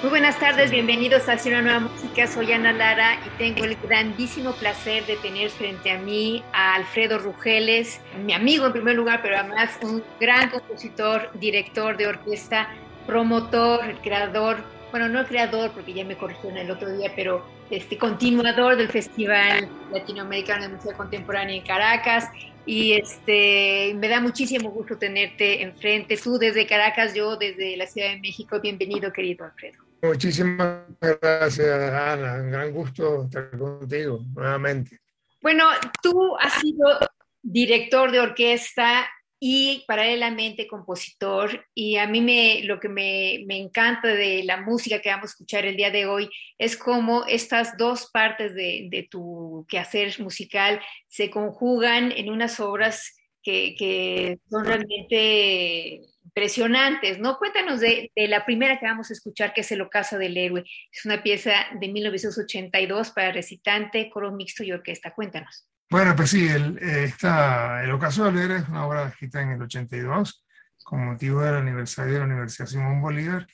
Muy buenas tardes, bienvenidos a Hacia una nueva música. Soy Ana Lara y tengo el grandísimo placer de tener frente a mí a Alfredo Rugeles, mi amigo en primer lugar, pero además un gran compositor, director de orquesta, promotor, creador, bueno, no creador porque ya me corrigió el otro día, pero este continuador del Festival Latinoamericano de Música Contemporánea en Caracas. Y este, me da muchísimo gusto tenerte enfrente, tú desde Caracas, yo desde la Ciudad de México. Bienvenido, querido Alfredo. Muchísimas gracias, Ana. Un gran gusto estar contigo nuevamente. Bueno, tú has sido director de orquesta y paralelamente compositor. Y a mí me, lo que me, me, encanta de la música que vamos a escuchar el día de hoy es cómo estas dos partes de, de tu quehacer musical se conjugan en unas obras que, que son realmente impresionantes, ¿no? Cuéntanos de, la primera que vamos a escuchar, que es El Ocaso del Héroe. Es una pieza de 1982 para recitante, coro mixto y orquesta. Cuéntanos. Bueno, pues sí, el, esta, el Ocaso del Héroe es una obra escrita en el 82 con motivo del aniversario de la Universidad Simón Bolívar,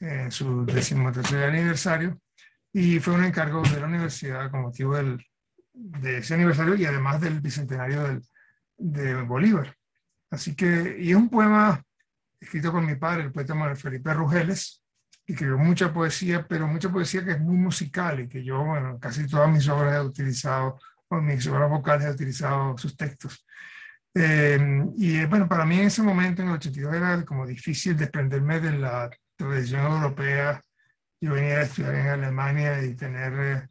en su decimotercer aniversario, y fue un encargo de la universidad con motivo del, de ese aniversario y además del bicentenario del, de Bolívar. Así que, y es un poema escrito por mi padre, el poeta Manuel Felipe Rugeles, y escribió mucha poesía, pero mucha poesía que es muy musical y que yo, bueno, casi todas mis obras he utilizado, o mis obras vocales he utilizado sus textos. Eh, y bueno, para mí en ese momento, en el 82, era como difícil desprenderme de la tradición europea. Yo venía a estudiar en Alemania y tener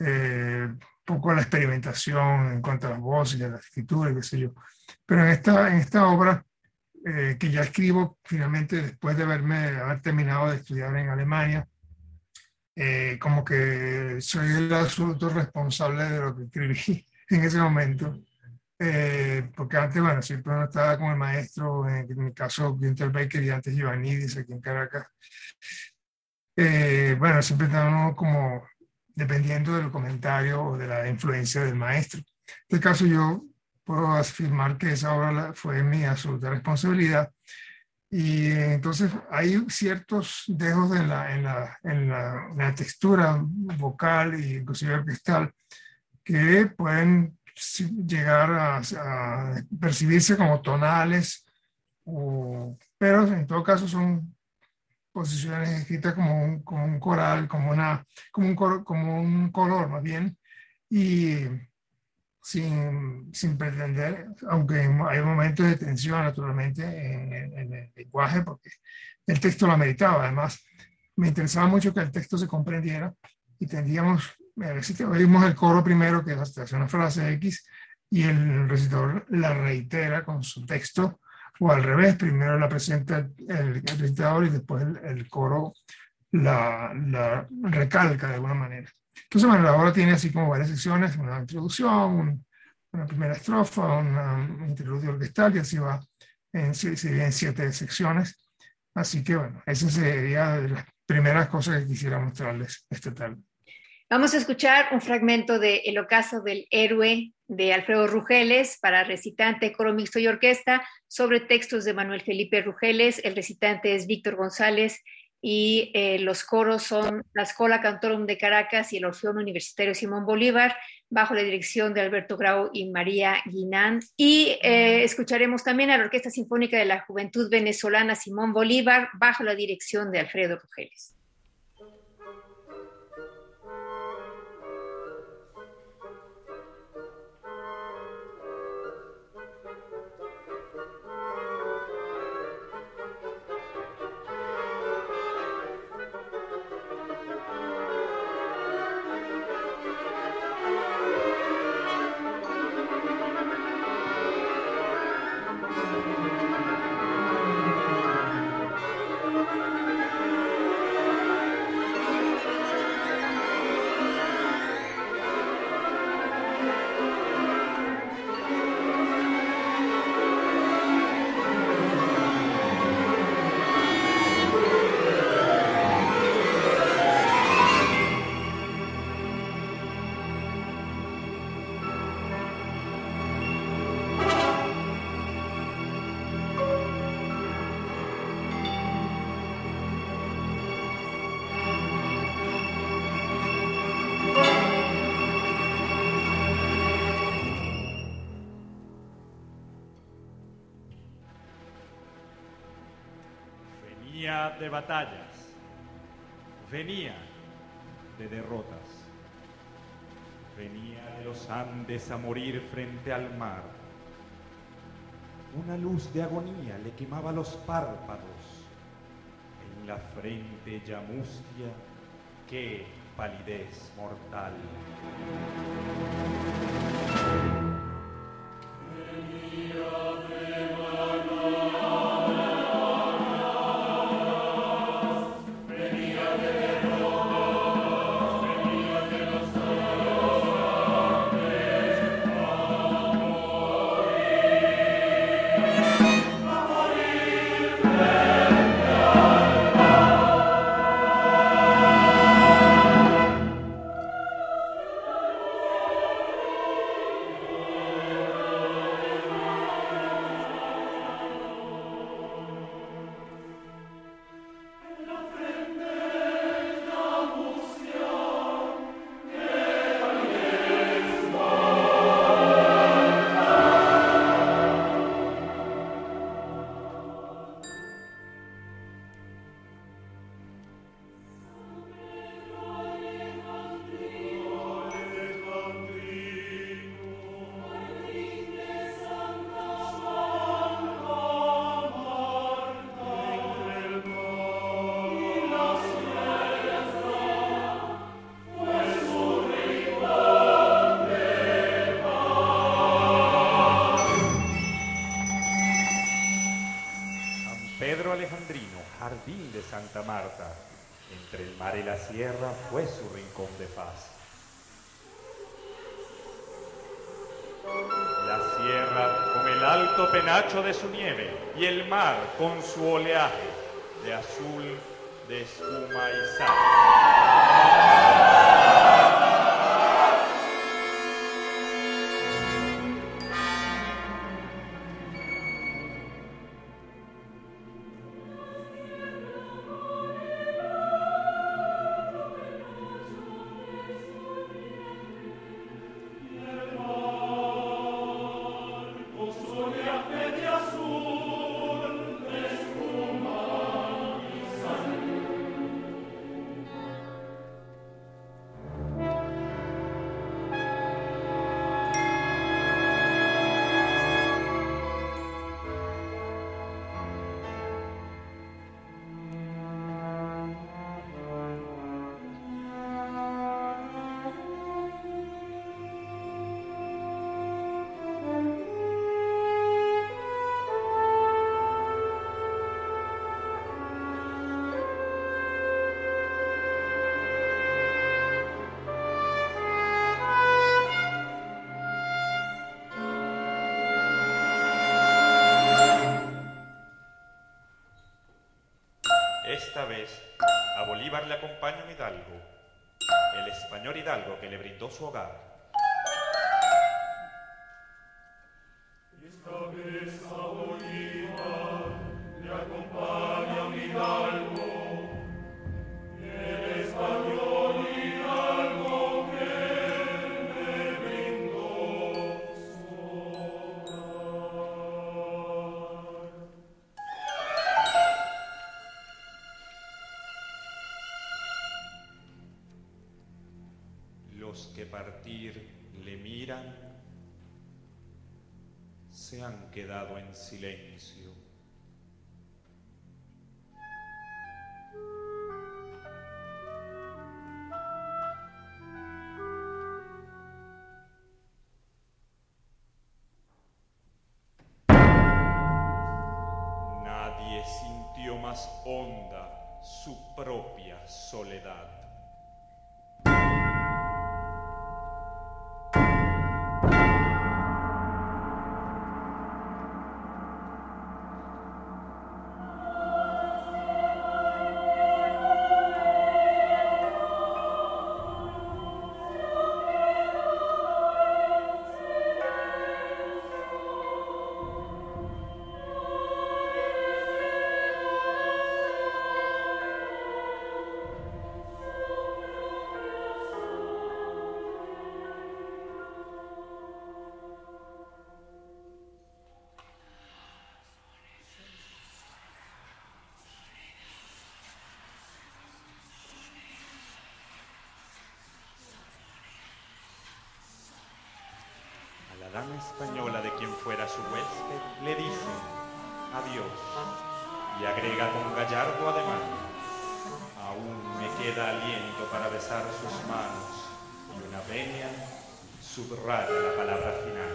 eh, poco la experimentación en cuanto a las voces y a la escritura, qué sé yo. Pero en esta, en esta obra eh, que ya escribo finalmente después de haberme, haber terminado de estudiar en Alemania, eh, como que soy el absoluto responsable de lo que escribí en ese momento. Eh, porque antes, bueno, siempre uno estaba con el maestro, en, mi caso Günther Baker y antes Giovannidis aquí en Caracas. bueno, siempre estaba como dependiendo del comentario o de la influencia del maestro. En este caso yo puedo afirmar que esa obra fue mi absoluta responsabilidad. Y entonces hay ciertos dejos en la, en la, en la, textura vocal e inclusive orquestal que pueden llegar a, percibirse como tonales, o, pero en todo caso son posiciones escritas como un, como un coral, como, una, como, un, como un color más bien, y sin, sin pretender, aunque hay momentos de tensión naturalmente en, el lenguaje, porque el texto lo ameritaba. Además, me interesaba mucho que el texto se comprendiera y tendríamos, oímos el coro primero, que es una frase X, y el recitador la reitera con su texto, o al revés, primero la presenta el, recitador y después el, coro la, la recalca de alguna manera. Entonces, bueno, la obra tiene así como varias secciones, una introducción, una primera estrofa, un interludio orquestal y así va en, en siete secciones. Así que bueno, esa sería de las primeras cosas que quisiera mostrarles esta tarde. Vamos a escuchar un fragmento de El ocaso del héroe de Alfredo Rugeles para recitante, coro mixto y orquesta sobre textos de Manuel Felipe Rugeles. El recitante es Víctor González y eh, los coros son la Escola Cantorum de Caracas y el Orfeón Universitario Simón Bolívar. bajo la dirección de Alberto Grau y María Guinán. Y eh, escucharemos también a la Orquesta Sinfónica de la Juventud Venezolana Simón Bolívar, bajo la dirección de Alfredo Rugeles. De batallas, venía de derrotas, venía de los Andes a morir frente al mar. Una luz de agonía le quemaba los párpados, en la frente ya mustia, qué palidez mortal. fue penacho de su nieve y el mar con su oleaje de azul, de espuma y sal. Que le le miran, se han quedado en silencio. Española de quien fuera su huésped le dice adiós y agrega con gallardo ademán, aún me queda aliento para besar sus manos y una venia subraya la palabra final.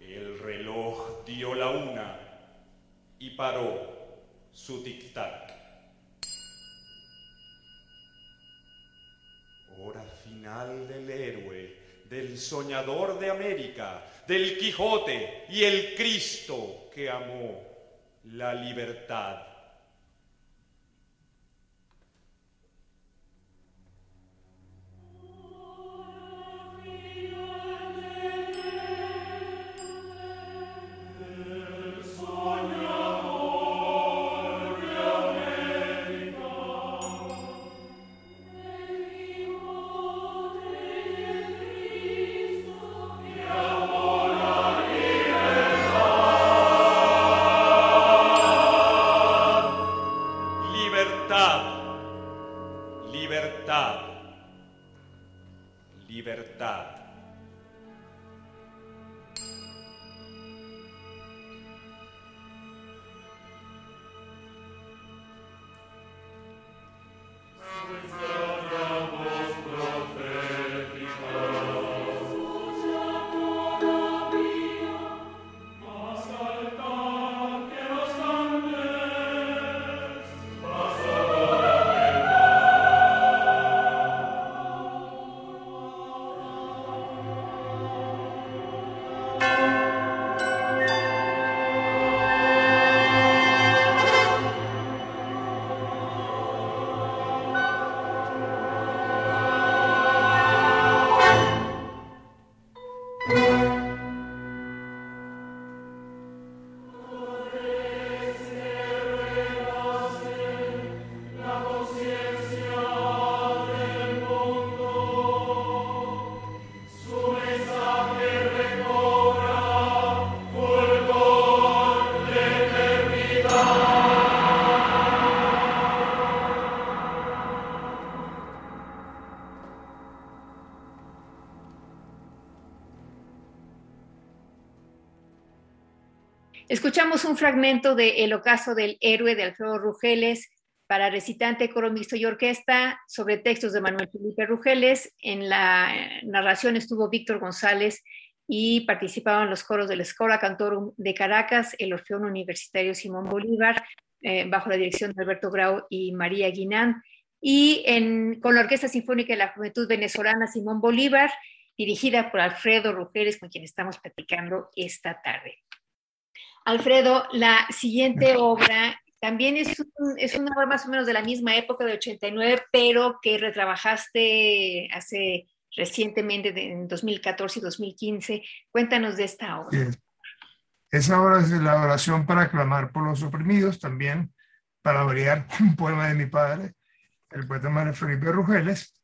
El reloj dio la una y paró su tic-tac. Hora final del héroe, del soñador de América, del Quijote y el Cristo que amó la libertad. Escuchamos un fragmento de El ocaso del héroe de Alfredo Rugeles para recitante, coro mixto y orquesta sobre textos de Manuel Felipe Rugeles. En la narración estuvo Víctor González y participaban los coros de la Escola Cantorum de Caracas, el Orfeón Universitario Simón Bolívar, eh, bajo la dirección de Alberto Grau y María Guinán, y con la Orquesta Sinfónica de la Juventud Venezolana Simón Bolívar, dirigida por Alfredo Rugeles, con quien estamos platicando esta tarde. Alfredo, la siguiente obra también es, es, una obra más o menos de la misma época de 89, pero que retrabajaste hace recientemente, en 2014 y 2015. Cuéntanos de esta obra. Esa obra es de la oración para clamar por los oprimidos, también para variar un poema de mi padre, el poeta Manuel Felipe Rugeles.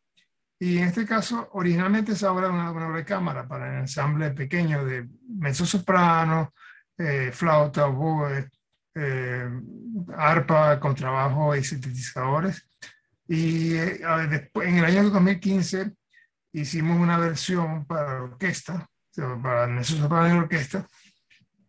Y en este caso, originalmente esa obra era una, obra de cámara para el ensamble pequeño de mezzo soprano, eh, flauta, oboe, eh, arpa, contrabajo y sintetizadores. Y eh, en el año 2015 hicimos una versión para orquesta, para nosotros para la orquesta,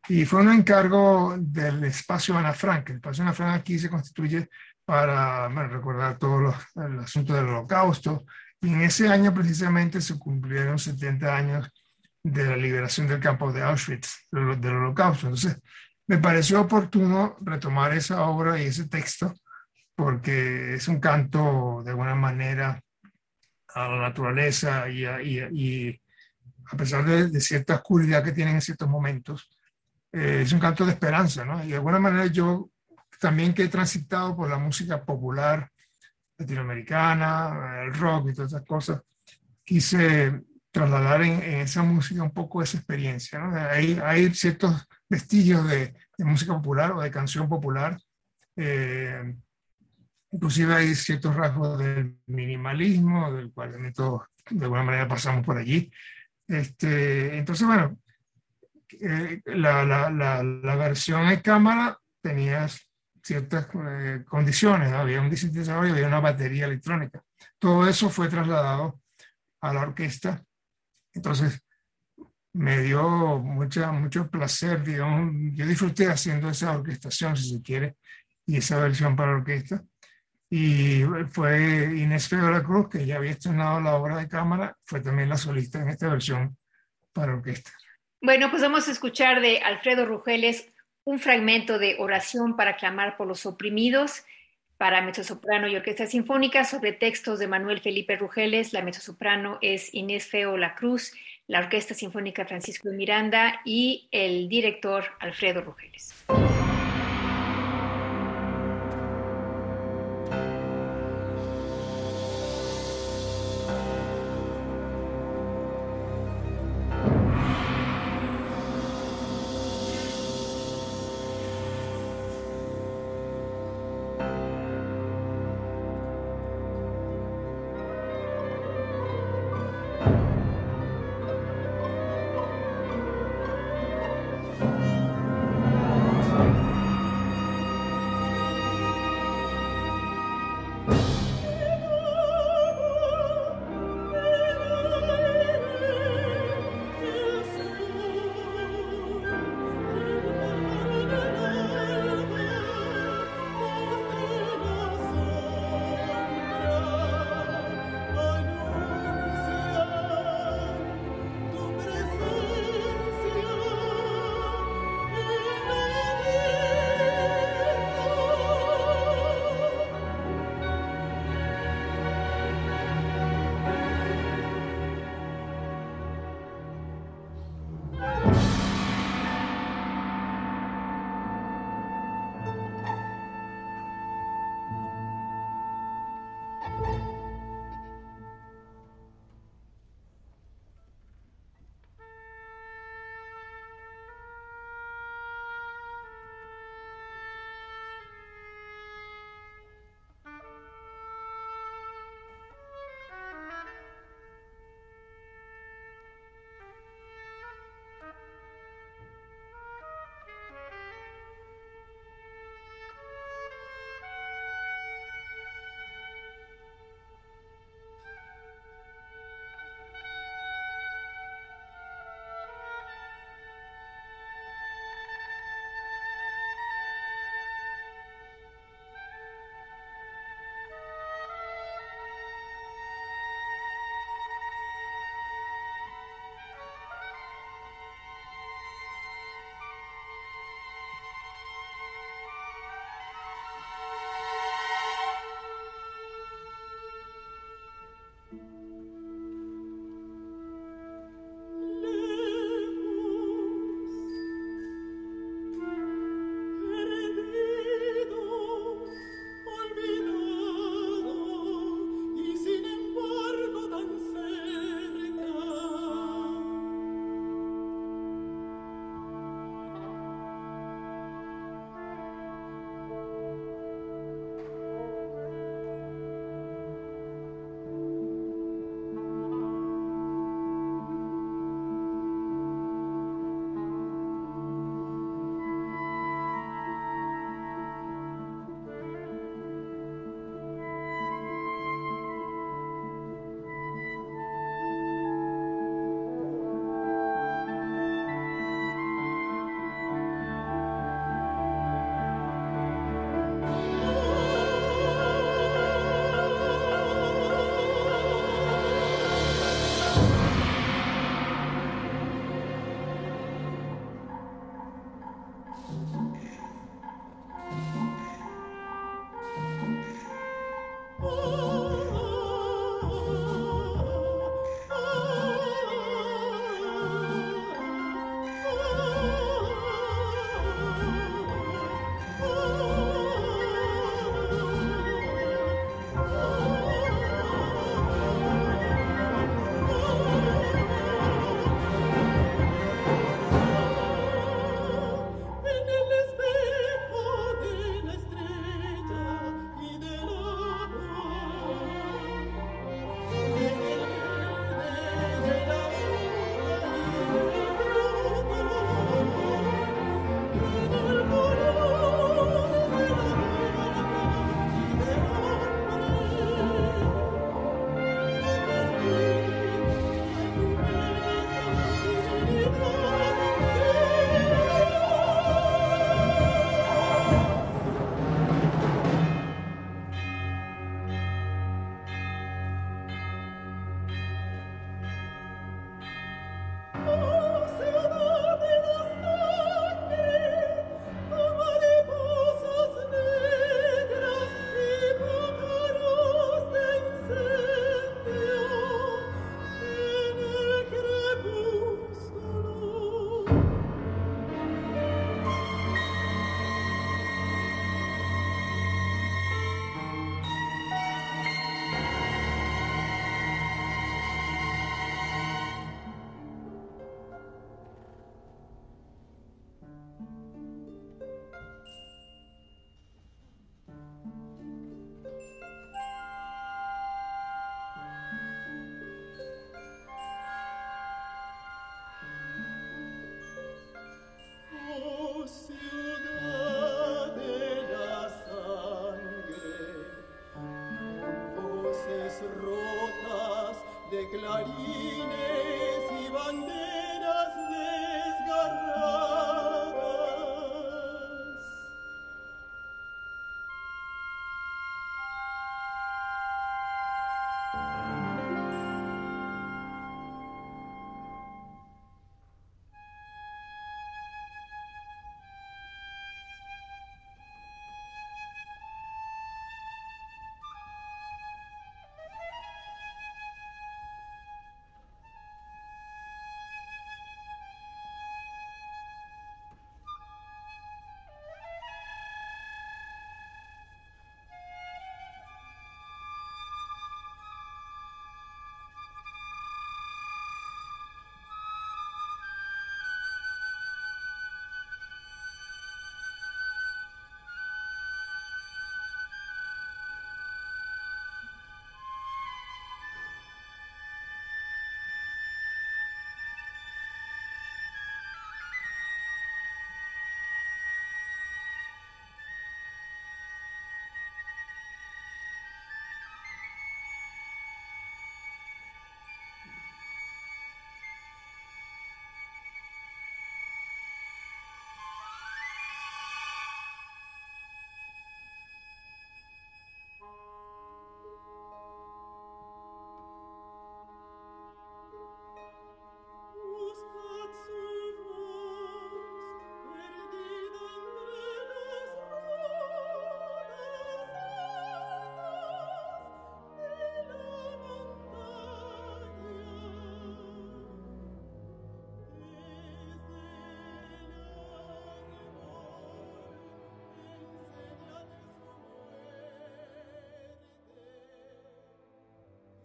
y fue un encargo del espacio Ana Frank. El espacio Ana Frank aquí se constituye para recordar todo el asunto del holocausto. Y en ese año precisamente se cumplieron 70 años de la liberación del campo de Auschwitz, del, holocausto. Entonces, me pareció oportuno retomar esa obra y ese texto porque es un canto de alguna manera a la naturaleza y, a, pesar de, cierta oscuridad que tienen en ciertos momentos, eh, es un canto de esperanza, ¿no? Y de alguna manera yo también que he transitado por la música popular latinoamericana, el rock y todas esas cosas, quise trasladar en, esa música un poco esa experiencia. ¿no? Hay, hay ciertos vestigios de, de, música popular o de canción popular. Eh, inclusive hay ciertos rasgos del minimalismo, del cual todos de alguna manera pasamos por allí. Este, entonces, bueno, eh, la, la, la, la, versión en cámara tenía ciertas eh, condiciones, había un sintetizador y había una batería electrónica. Todo eso fue trasladado a la orquesta entonces, me dio mucha, mucho placer, digamos, yo disfruté haciendo esa orquestación, si se quiere, y esa versión para orquesta. Y fue Inés Fedora Cruz, que ya había estrenado la obra de cámara, fue también la solista en esta versión para orquesta. Bueno, pues vamos a escuchar de Alfredo Rugeles un fragmento de Oración para clamar por los oprimidos para mezzosoprano y orquesta sinfónica sobre textos de Manuel Felipe Rugeles. La mezzosoprano es Inés Feo La Cruz, la Orquesta Sinfónica Francisco Miranda y el director Alfredo Rugeles.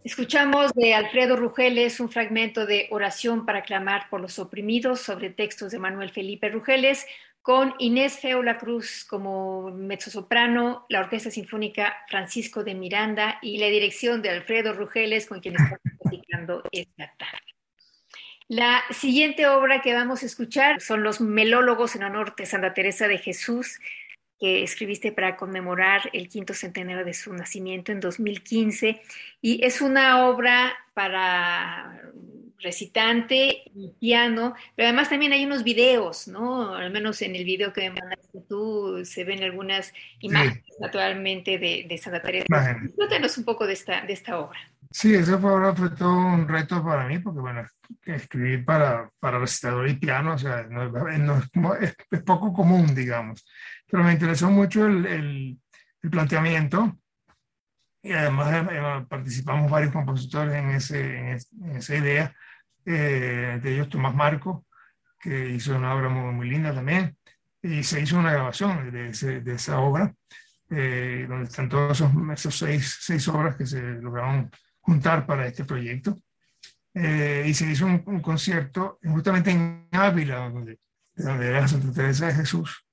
Escuchamos de Alfredo Rugeles un fragmento de Oración para clamar por los oprimidos sobre textos de Manuel Felipe Rugeles, con Inés Feola Cruz como mezzosoprano, la Orquesta Sinfónica Francisco de Miranda y la dirección de Alfredo Rugeles, con quien estamos platicando esta tarde. La siguiente obra que vamos a escuchar son los melólogos en honor de Santa Teresa de Jesús, que escribiste para conmemorar el quinto centenario de su nacimiento en 2015. Y es una obra para recitante y piano, pero además también hay unos videos, ¿no? Al menos en el video que me mandaste tú se ven algunas imágenes naturalmente de, de Santa Teresa. Cuéntanos un poco de esta, de esta obra. Sí, esa obra fue todo un reto para mí, porque bueno, escribir para, para recitador y piano, o sea, no, es, es, poco común, digamos. Pero me interesó mucho el, el, el planteamiento y además eh, eh, participamos varios compositores en, ese, en, esa idea, eh, de ellos Tomás Marco, que hizo una obra muy, muy linda también, y se hizo una grabación de, ese, de esa obra, donde están todas esos, seis, seis obras que se lograron juntar para este proyecto. Eh, y se hizo un, concierto justamente en Ávila, donde, donde era Santa Teresa de Jesús.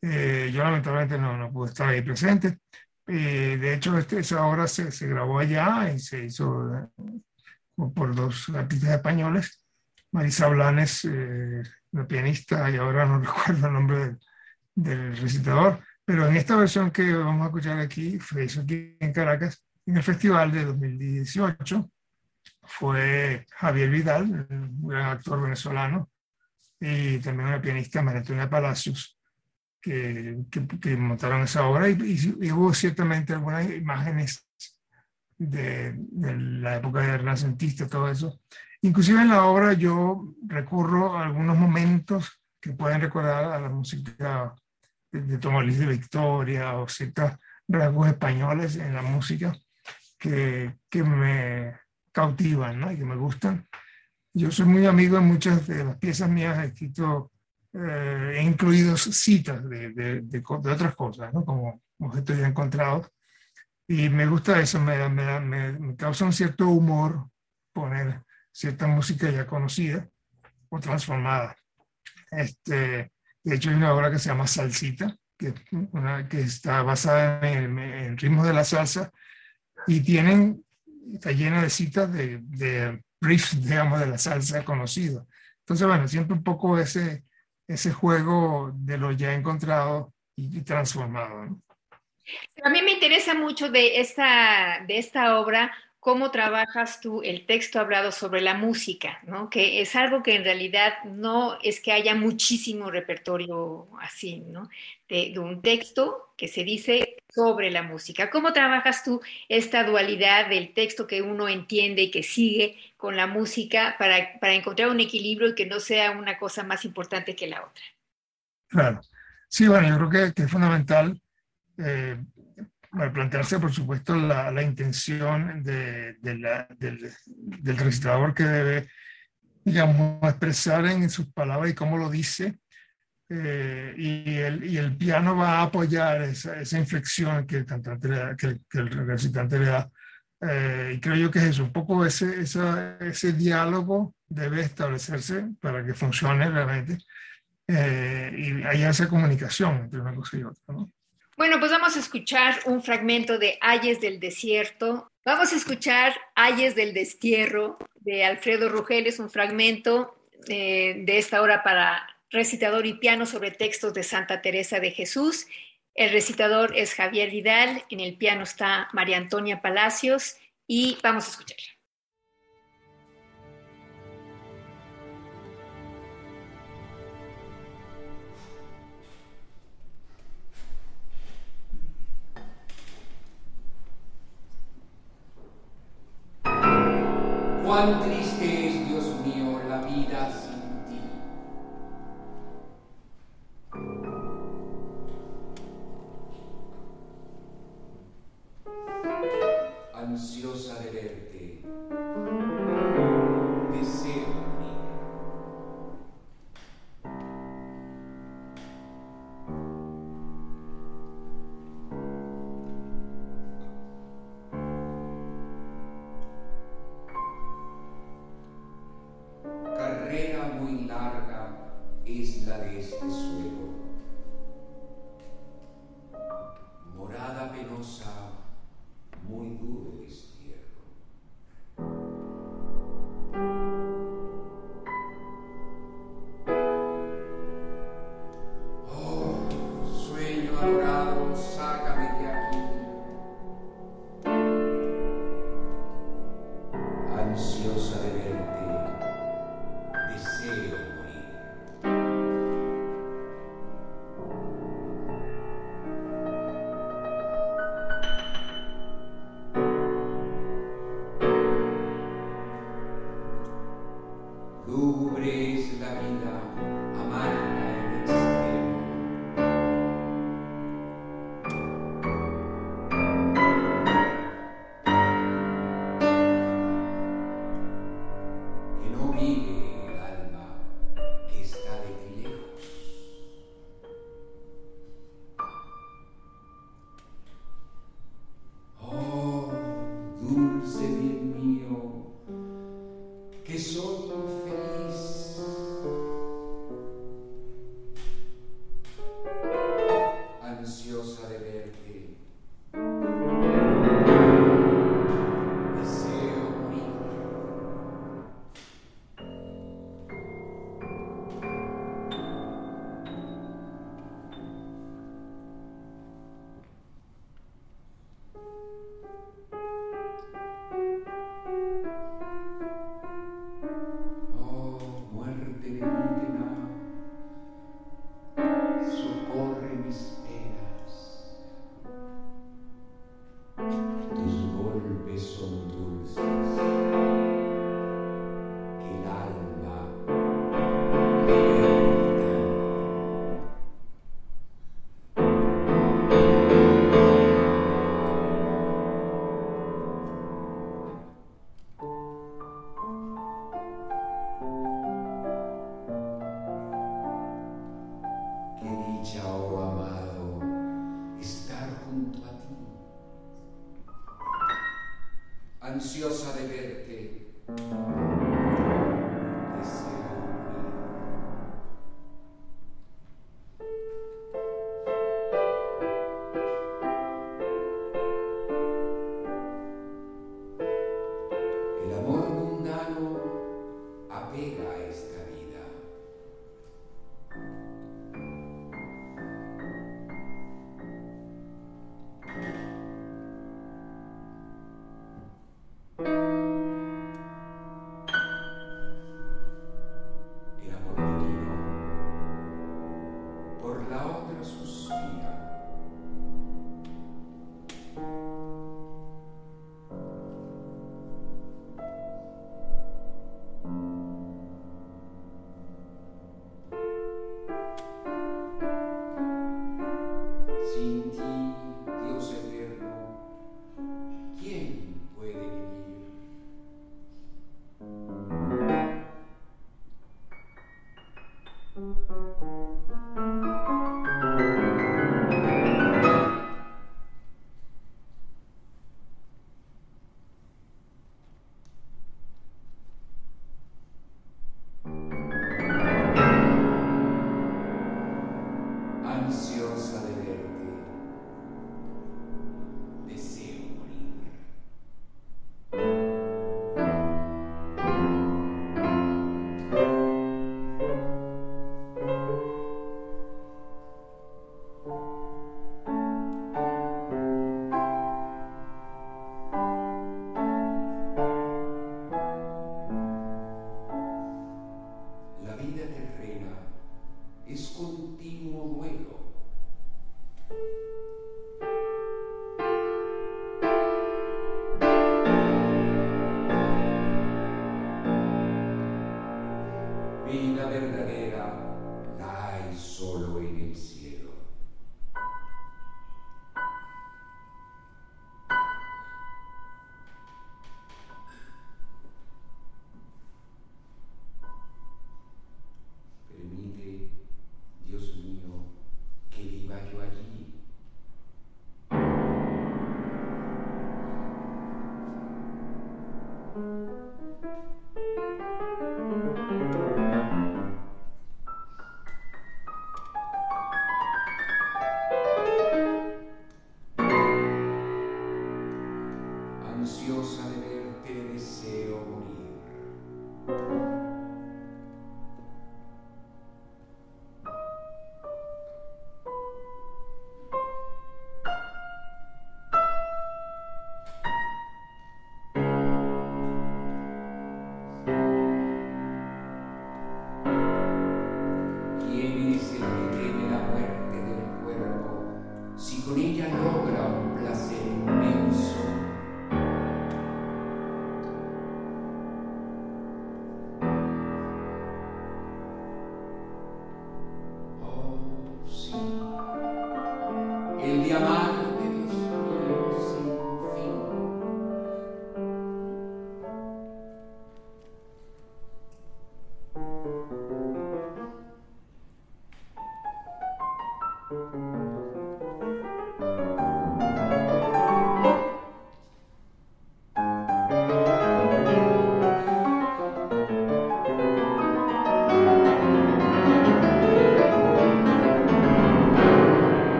Eh, yo lamentablemente no, no, pude estar ahí presente. Eh, de hecho, este, esa obra se, se, grabó allá y se hizo por dos artistas españoles. Marisa Blanes, la pianista, y ahora no recuerdo el nombre del, del recitador, pero en esta versión que vamos a escuchar aquí, se hizo aquí en Caracas, en el festival de 2018 fue Javier Vidal, un gran actor venezolano, y también una pianista, María Antonia Palacios, que, que, montaron esa obra y, hubo ciertamente algunas imágenes de, de, la época de renacentista, todo eso. Inclusive en la obra yo recurro a algunos momentos que pueden recordar a la música de, de Tomás de Victoria o ciertos rasgos españoles en la música que, que me cautivan ¿no? y que me gustan. Yo soy muy amigo de muchas de las piezas mías, he escrito, eh, he incluido citas de, de, de, otras cosas, ¿no? como objetos ya encontrados. Y me gusta eso, me, me, me, causa un cierto humor poner cierta música ya conocida o transformada. Este, de hecho, hay una obra que se llama Salsita, que, una, que está basada en, en ritmos de la salsa y tienen, está llena de citas de, de riffs, digamos, de la salsa conocido. Entonces, bueno, siempre un poco ese, ese juego de lo ya encontrado y, transformado. A mí me interesa mucho de esta, de esta obra cómo trabajas tú el texto hablado sobre la música, ¿no? Que es algo que en realidad no es que haya muchísimo repertorio así, ¿no? De, un texto que se dice sobre la música. ¿Cómo trabajas tú esta dualidad del texto que uno entiende y que sigue con la música para, para encontrar un equilibrio y que no sea una cosa más importante que la otra? Claro. Sí, bueno, yo creo que, es fundamental eh, plantearse, por supuesto, la, la intención de, de la, del, del, recitador que debe, digamos, expresar en sus palabras y cómo lo dice. Eh, y, el, y, el, piano va a apoyar esa, esa inflexión que el, cantante da, que, que, el recitante le da. Eh, y creo yo que es eso, un poco ese, esa, ese diálogo debe establecerse para que funcione realmente. Eh, y haya esa comunicación entre una cosa y otra. ¿no? Bueno, pues vamos a escuchar un fragmento de Ayes del Desierto. Vamos a escuchar Ayes del Destierro de Alfredo Rugeles, un fragmento eh, de esta obra para recitador y piano sobre textos de Santa Teresa de Jesús. El recitador es Javier Vidal, en el piano está María Antonia Palacios y vamos a escucharla.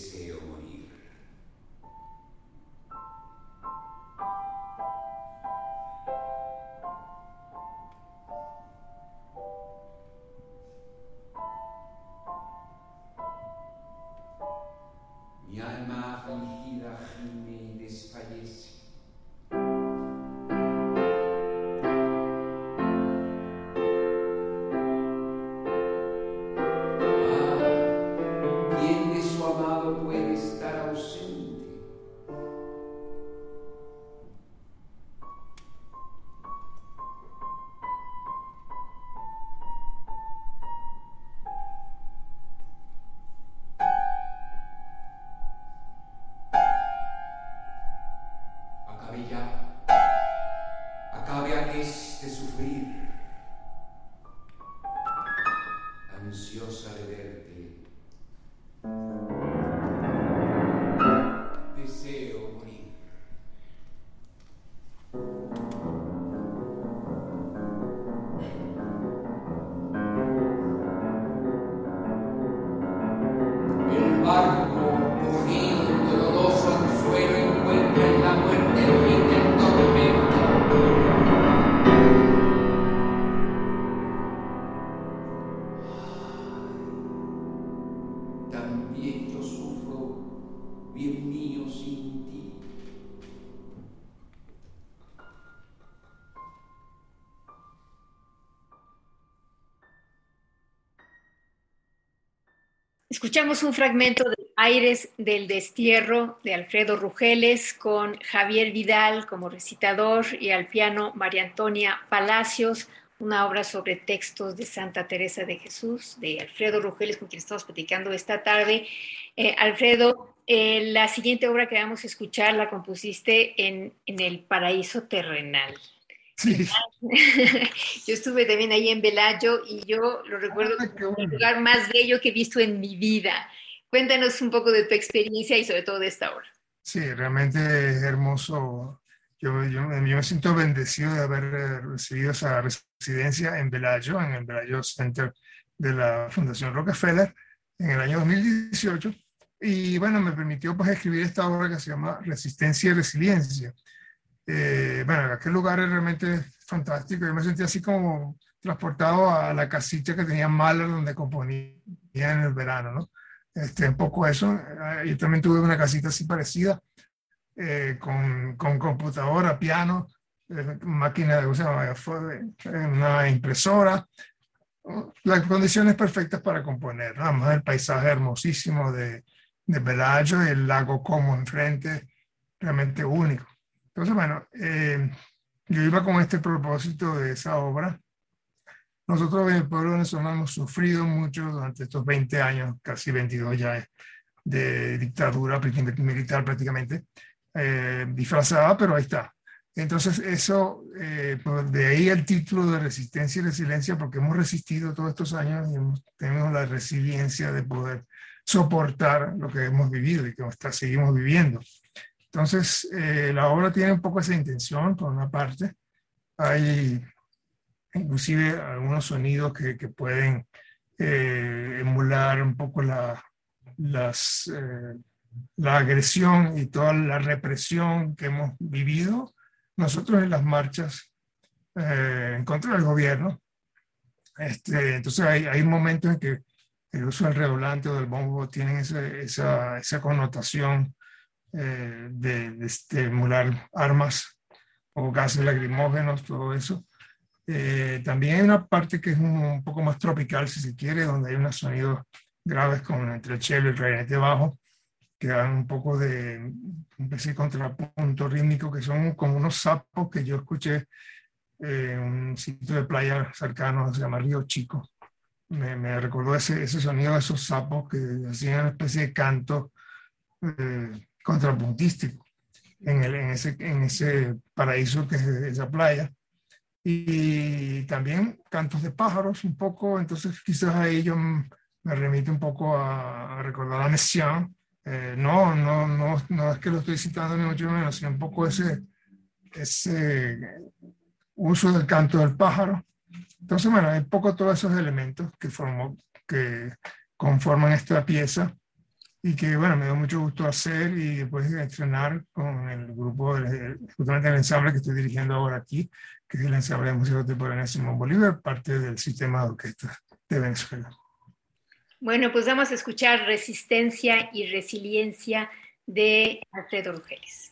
Deseo morir. Escuchamos un fragmento de Aires del Destierro de Alfredo Rugeles con Javier Vidal como recitador y al piano María Antonia Palacios, una obra sobre textos de Santa Teresa de Jesús de Alfredo Rugeles con quien estamos platicando esta tarde. Eh, Alfredo, eh, la siguiente obra que vamos a escuchar la compusiste en, en el paraíso terrenal. Sí, yo estuve también ahí en Velayo y yo lo recuerdo Ah, como el bueno. lugar más bello que he visto en mi vida. Cuéntanos un poco de tu experiencia y sobre todo de esta obra. sí, realmente es hermoso. Yo, yo, yo me siento bendecido de haber eh, recibido esa residencia en Velayo, en el Velayo Center de la Fundación Rockefeller, en el año 2018. Y bueno, me permitió pues escribir esta obra que se llama Resistencia y Resiliencia. Eh, bueno, aquel lugar es realmente fantástico. Yo me sentí así como transportado a la casita que tenía Mahler donde componía en el verano, ¿no? Este, un poco eso. Eh, Yo también tuve una casita así parecida, eh, con, con computadora, piano, eh, máquina de ¿cómo se llama? Fue, eh, una impresora, las condiciones perfectas para componer. ¿no? Además, el paisaje hermosísimo de, de Bellagio, el lago Como enfrente, realmente único. Entonces, bueno, eh, yo iba con este propósito de esa obra. Nosotros en el pueblo venezolano hemos sufrido mucho durante estos 20 años, casi 22 ya, de dictadura militar prácticamente, eh, disfrazada, pero ahí está. Entonces, eso, eh, pues, de ahí el título de resistencia y resiliencia, porque hemos resistido todos estos años y hemos, tenemos la resiliencia de poder soportar lo que hemos vivido y que está, seguimos viviendo. Entonces, eh, la obra tiene un poco esa intención, por una parte. Hay inclusive algunos sonidos que, que pueden eh, emular un poco la, las, eh, la agresión y toda la represión que hemos vivido nosotros en las marchas eh, en contra del gobierno. Este, entonces hay, hay momentos en que el uso del redoblante o del bombo tienen ese, esa, esa connotación eh, de, de, de emular armas o gases lacrimógenos, todo eso. Eh, también hay una parte que es un, poco más tropical, si se quiere, donde hay unos sonidos graves con entre el cello y el clarinete bajo, que dan un poco de un de contrapunto rítmico, que son como unos sapos que yo escuché en un sitio de playa cercano, se llama Río Chico. Me, me recordó ese, ese, sonido de esos sapos que hacían una especie de canto eh, contrapuntístico en, el, en, ese, en ese paraíso que es esa playa. Y también cantos de pájaros un poco, entonces quizás ahí yo me remite un poco a, recordar a Messiaen. Eh, no, no, no, no es que lo estoy citando ni mucho menos, sino un poco ese, ese uso del canto del pájaro. Entonces, bueno, hay poco todos esos elementos que, formó, que conforman esta pieza y que, bueno, me dio mucho gusto hacer y después estrenar con el grupo, justamente el ensamble que estoy dirigiendo ahora aquí, que es el ensamble de música contemporánea Simón Bolívar, parte del sistema de orquesta de Venezuela. Bueno, pues vamos a escuchar Resistencia y Resiliencia de Alfredo Rugeles.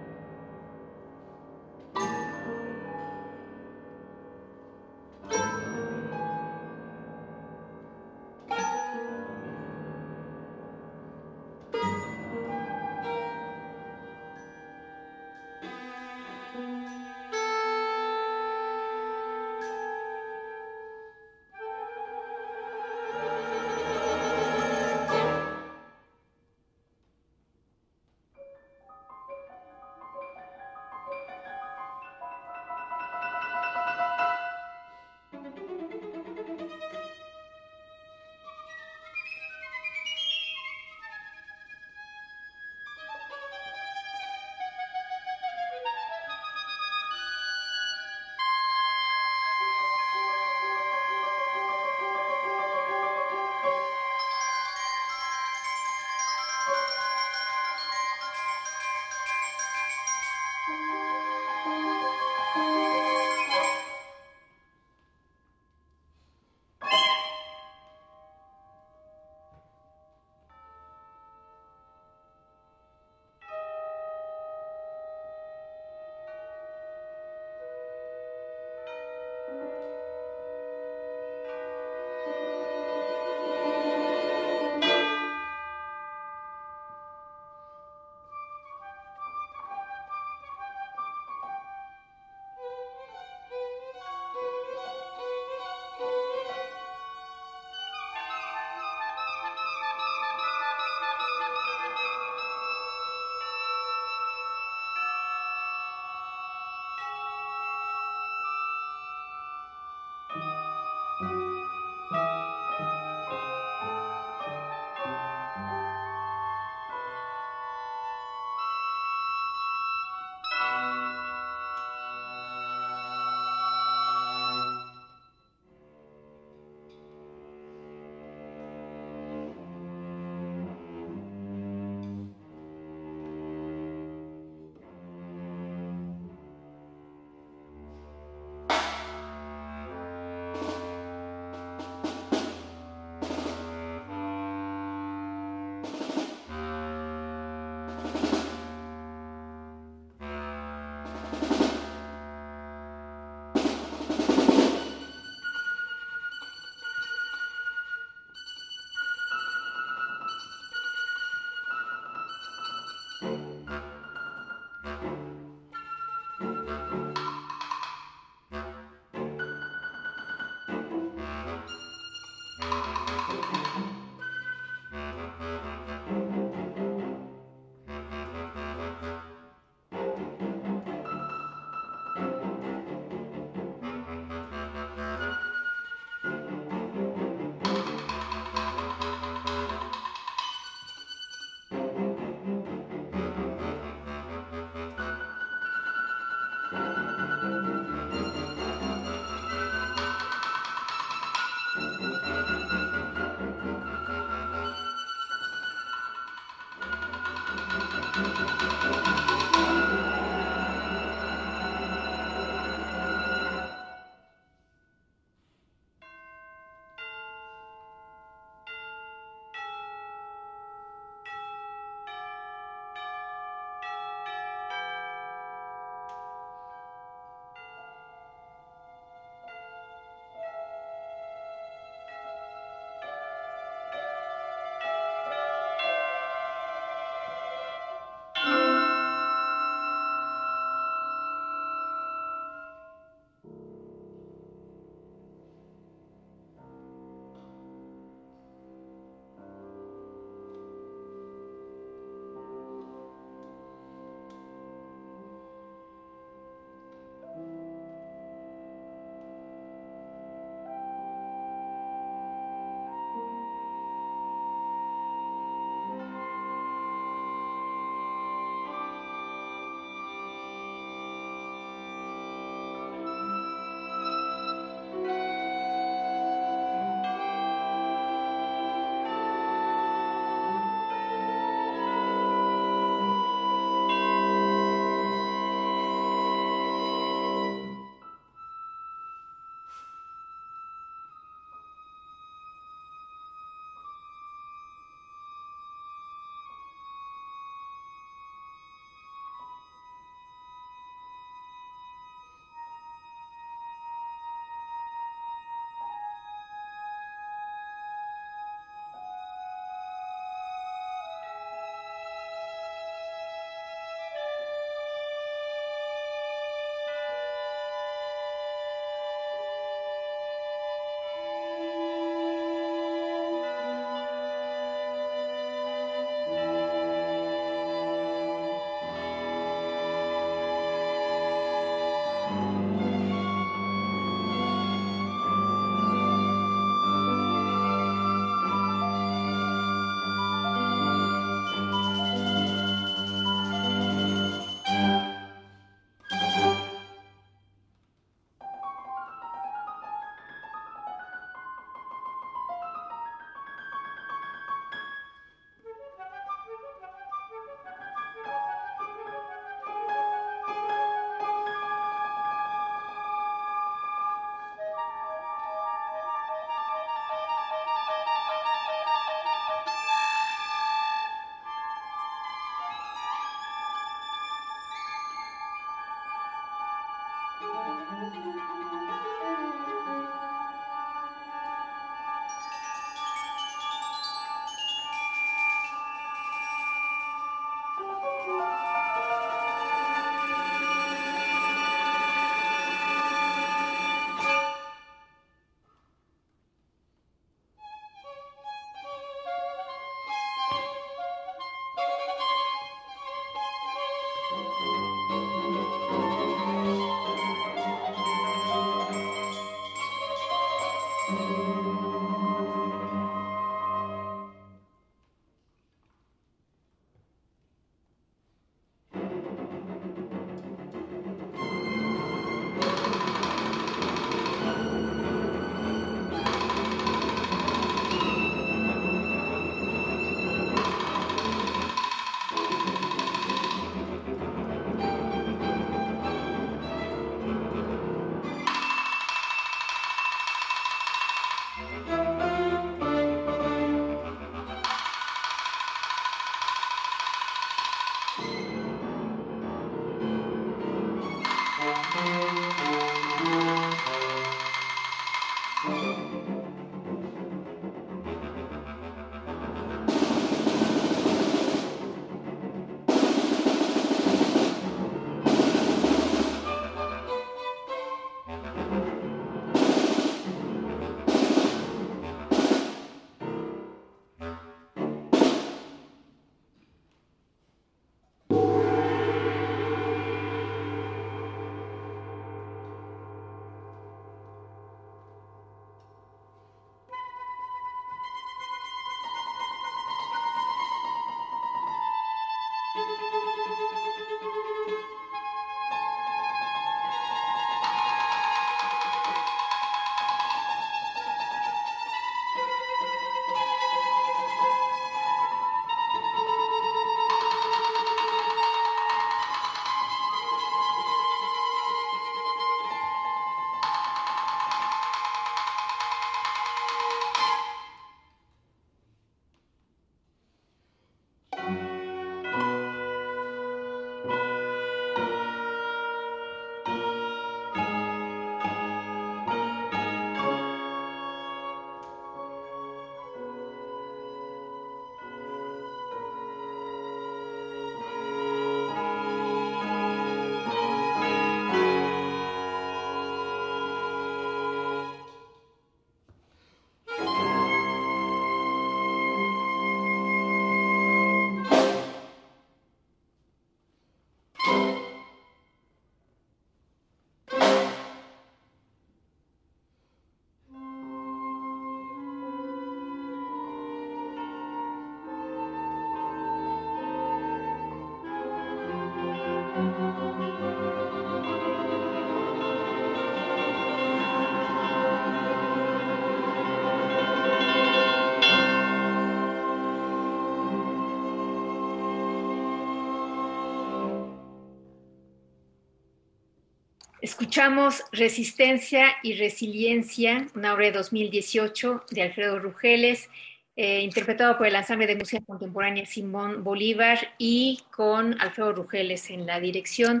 Escuchamos Resistencia y Resiliencia, una obra de 2018 de Alfredo Rugeles, eh, interpretado por el ensamble de música contemporánea Simón Bolívar y con Alfredo Rugeles en la dirección.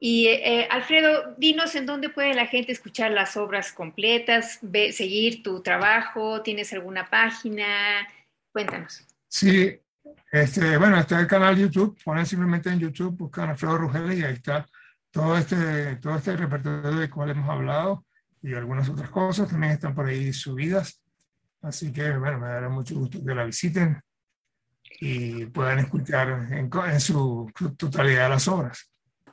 Y eh, Alfredo, dinos en dónde puede la gente escuchar las obras completas, seguir tu trabajo, ¿tienes alguna página? Cuéntanos. Sí, este, bueno, está el canal YouTube, ponen simplemente en YouTube, buscan Alfredo Rugeles y ahí está todo este, todo este repertorio del cual hemos hablado y algunas otras cosas también están por ahí subidas. Así que, bueno, me dará mucho gusto que la visiten y puedan escuchar en, en su totalidad las obras.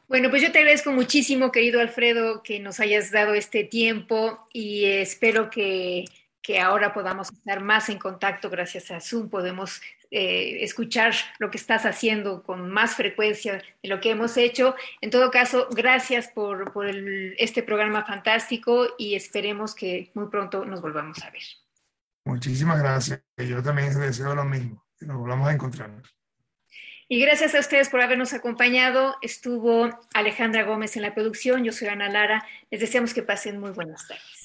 Bueno, pues yo te agradezco muchísimo, querido Alfredo, que nos hayas dado este tiempo y espero que, que ahora podamos estar más en contacto gracias a Zoom, podemos eh, escuchar lo que estás haciendo con más frecuencia de lo que hemos hecho. En todo caso, gracias por, por este programa fantástico y esperemos que muy pronto nos volvamos a ver. Muchísimas gracias. Yo también deseo lo mismo, que nos volvamos a encontrar. Y gracias a ustedes por habernos acompañado. Estuvo Alejandra Gómez en la producción, yo soy Ana Lara. Les deseamos que pasen muy buenas tardes.